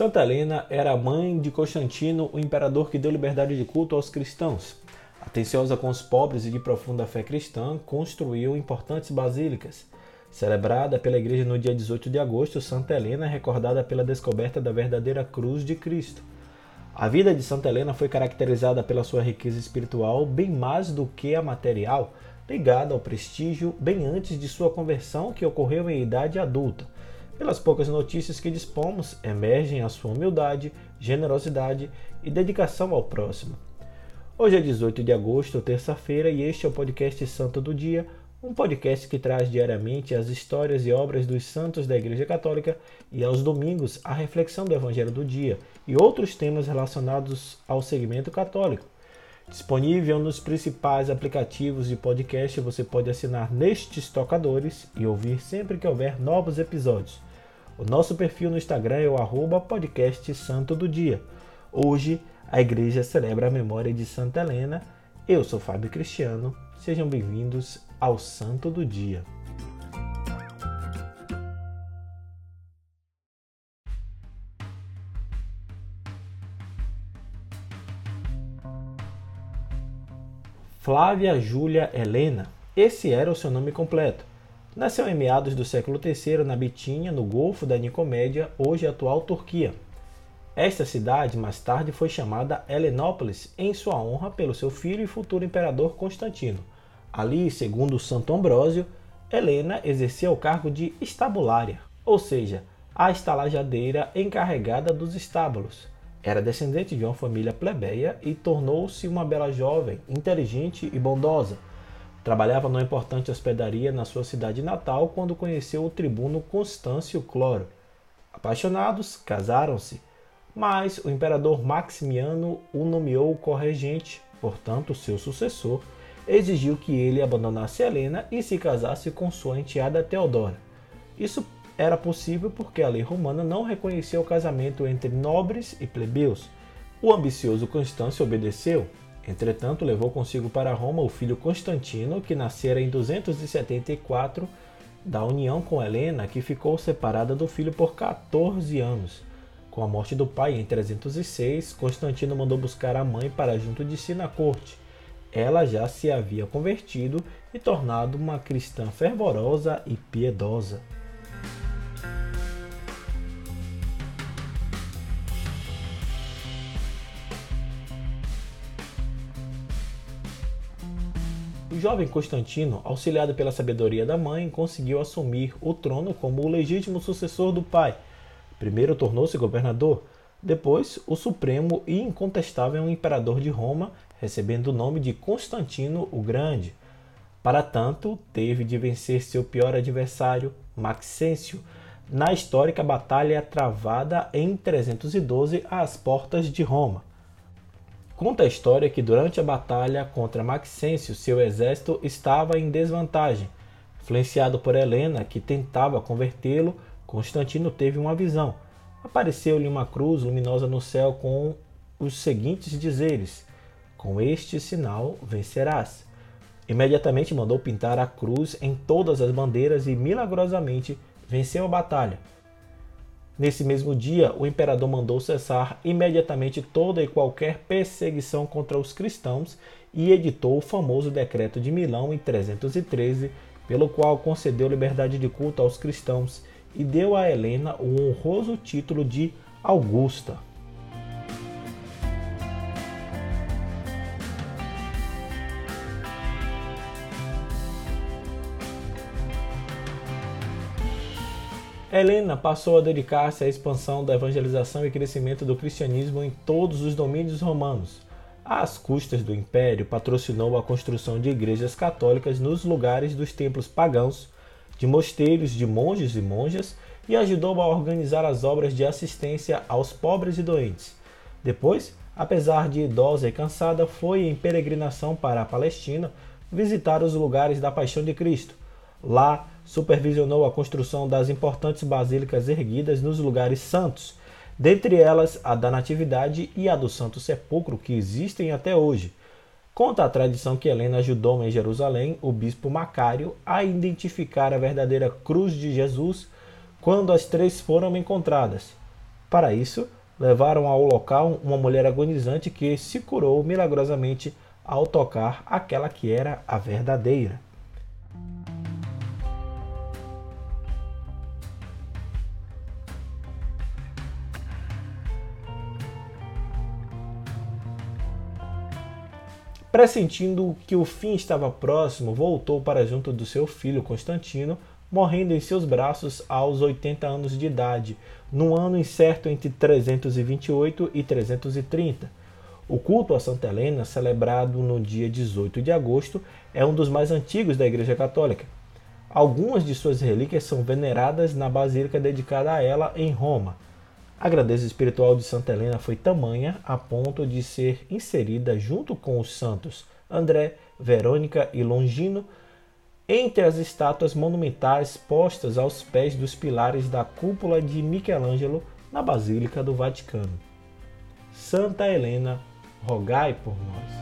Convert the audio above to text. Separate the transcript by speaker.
Speaker 1: Santa Helena era mãe de Constantino, o imperador que deu liberdade de culto aos cristãos. Atenciosa com os pobres e de profunda fé cristã, construiu importantes basílicas. Celebrada pela igreja no dia 18 de agosto, Santa Helena é recordada pela descoberta da verdadeira cruz de Cristo. A vida de Santa Helena foi caracterizada pela sua riqueza espiritual, bem mais do que a material, ligada ao prestígio bem antes de sua conversão, que ocorreu em idade adulta. Pelas poucas notícias que dispomos, emergem a sua humildade, generosidade e dedicação ao próximo. Hoje é 18 de agosto, terça-feira, e este é o podcast Santo do Dia, um podcast que traz diariamente as histórias e obras dos santos da Igreja Católica e aos domingos a reflexão do Evangelho do Dia e outros temas relacionados ao segmento católico. Disponível nos principais aplicativos de podcast, você pode assinar nestes tocadores e ouvir sempre que houver novos episódios. O nosso perfil no Instagram é o podcast Santo do Dia. Hoje a igreja celebra a memória de Santa Helena. Eu sou Fábio Cristiano. Sejam bem-vindos ao Santo do Dia. Flávia Júlia Helena. Esse era o seu nome completo. Nasceu em meados do século III na Bitínia, no Golfo da Nicomédia, hoje atual Turquia. Esta cidade mais tarde foi chamada Helenópolis em sua honra pelo seu filho e futuro imperador Constantino. Ali, segundo Santo Ambrósio, Helena exercia o cargo de estabulária, ou seja, a estalajadeira encarregada dos estábulos. Era descendente de uma família plebeia e tornou-se uma bela jovem, inteligente e bondosa Trabalhava numa importante hospedaria na sua cidade natal quando conheceu o tribuno Constâncio Cloro. Apaixonados, casaram-se, mas o imperador Maximiano o nomeou corregente, portanto, seu sucessor, exigiu que ele abandonasse Helena e se casasse com sua enteada Teodora. Isso era possível porque a lei romana não reconhecia o casamento entre nobres e plebeus. O ambicioso Constâncio obedeceu, Entretanto, levou consigo para Roma o filho Constantino, que nascera em 274, da união com Helena, que ficou separada do filho por 14 anos. Com a morte do pai em 306, Constantino mandou buscar a mãe para junto de si na corte. Ela já se havia convertido e tornado uma cristã fervorosa e piedosa. O jovem Constantino, auxiliado pela sabedoria da mãe, conseguiu assumir o trono como o legítimo sucessor do pai. Primeiro tornou-se governador, depois o supremo e incontestável imperador de Roma, recebendo o nome de Constantino o Grande. Para tanto, teve de vencer seu pior adversário, Maxêncio, na histórica batalha travada em 312 às portas de Roma. Conta a história que durante a batalha contra Maxêncio, seu exército estava em desvantagem. Influenciado por Helena, que tentava convertê-lo, Constantino teve uma visão. Apareceu-lhe uma cruz luminosa no céu com os seguintes dizeres: Com este sinal vencerás. Imediatamente mandou pintar a cruz em todas as bandeiras e milagrosamente venceu a batalha. Nesse mesmo dia, o imperador mandou cessar imediatamente toda e qualquer perseguição contra os cristãos e editou o famoso Decreto de Milão em 313, pelo qual concedeu liberdade de culto aos cristãos e deu a Helena o honroso título de Augusta. Helena passou a dedicar-se à expansão da evangelização e crescimento do cristianismo em todos os domínios romanos. Às custas do império, patrocinou a construção de igrejas católicas nos lugares dos templos pagãos, de mosteiros de monges e monjas e ajudou a organizar as obras de assistência aos pobres e doentes. Depois, apesar de idosa e cansada, foi em peregrinação para a Palestina visitar os lugares da Paixão de Cristo. Lá, supervisionou a construção das importantes basílicas erguidas nos lugares santos, dentre elas a da Natividade e a do Santo Sepulcro, que existem até hoje. Conta a tradição que Helena ajudou em Jerusalém o bispo Macário a identificar a verdadeira cruz de Jesus quando as três foram encontradas. Para isso, levaram ao local uma mulher agonizante que se curou milagrosamente ao tocar aquela que era a verdadeira. Pressentindo que o fim estava próximo, voltou para junto do seu filho Constantino, morrendo em seus braços aos 80 anos de idade, no ano incerto entre 328 e 330. O culto a Santa Helena, celebrado no dia 18 de agosto, é um dos mais antigos da Igreja Católica. Algumas de suas relíquias são veneradas na basílica dedicada a ela em Roma. A grandeza espiritual de Santa Helena foi tamanha a ponto de ser inserida junto com os santos André, Verônica e Longino entre as estátuas monumentais postas aos pés dos pilares da cúpula de Michelangelo na Basílica do Vaticano. Santa Helena, rogai por nós.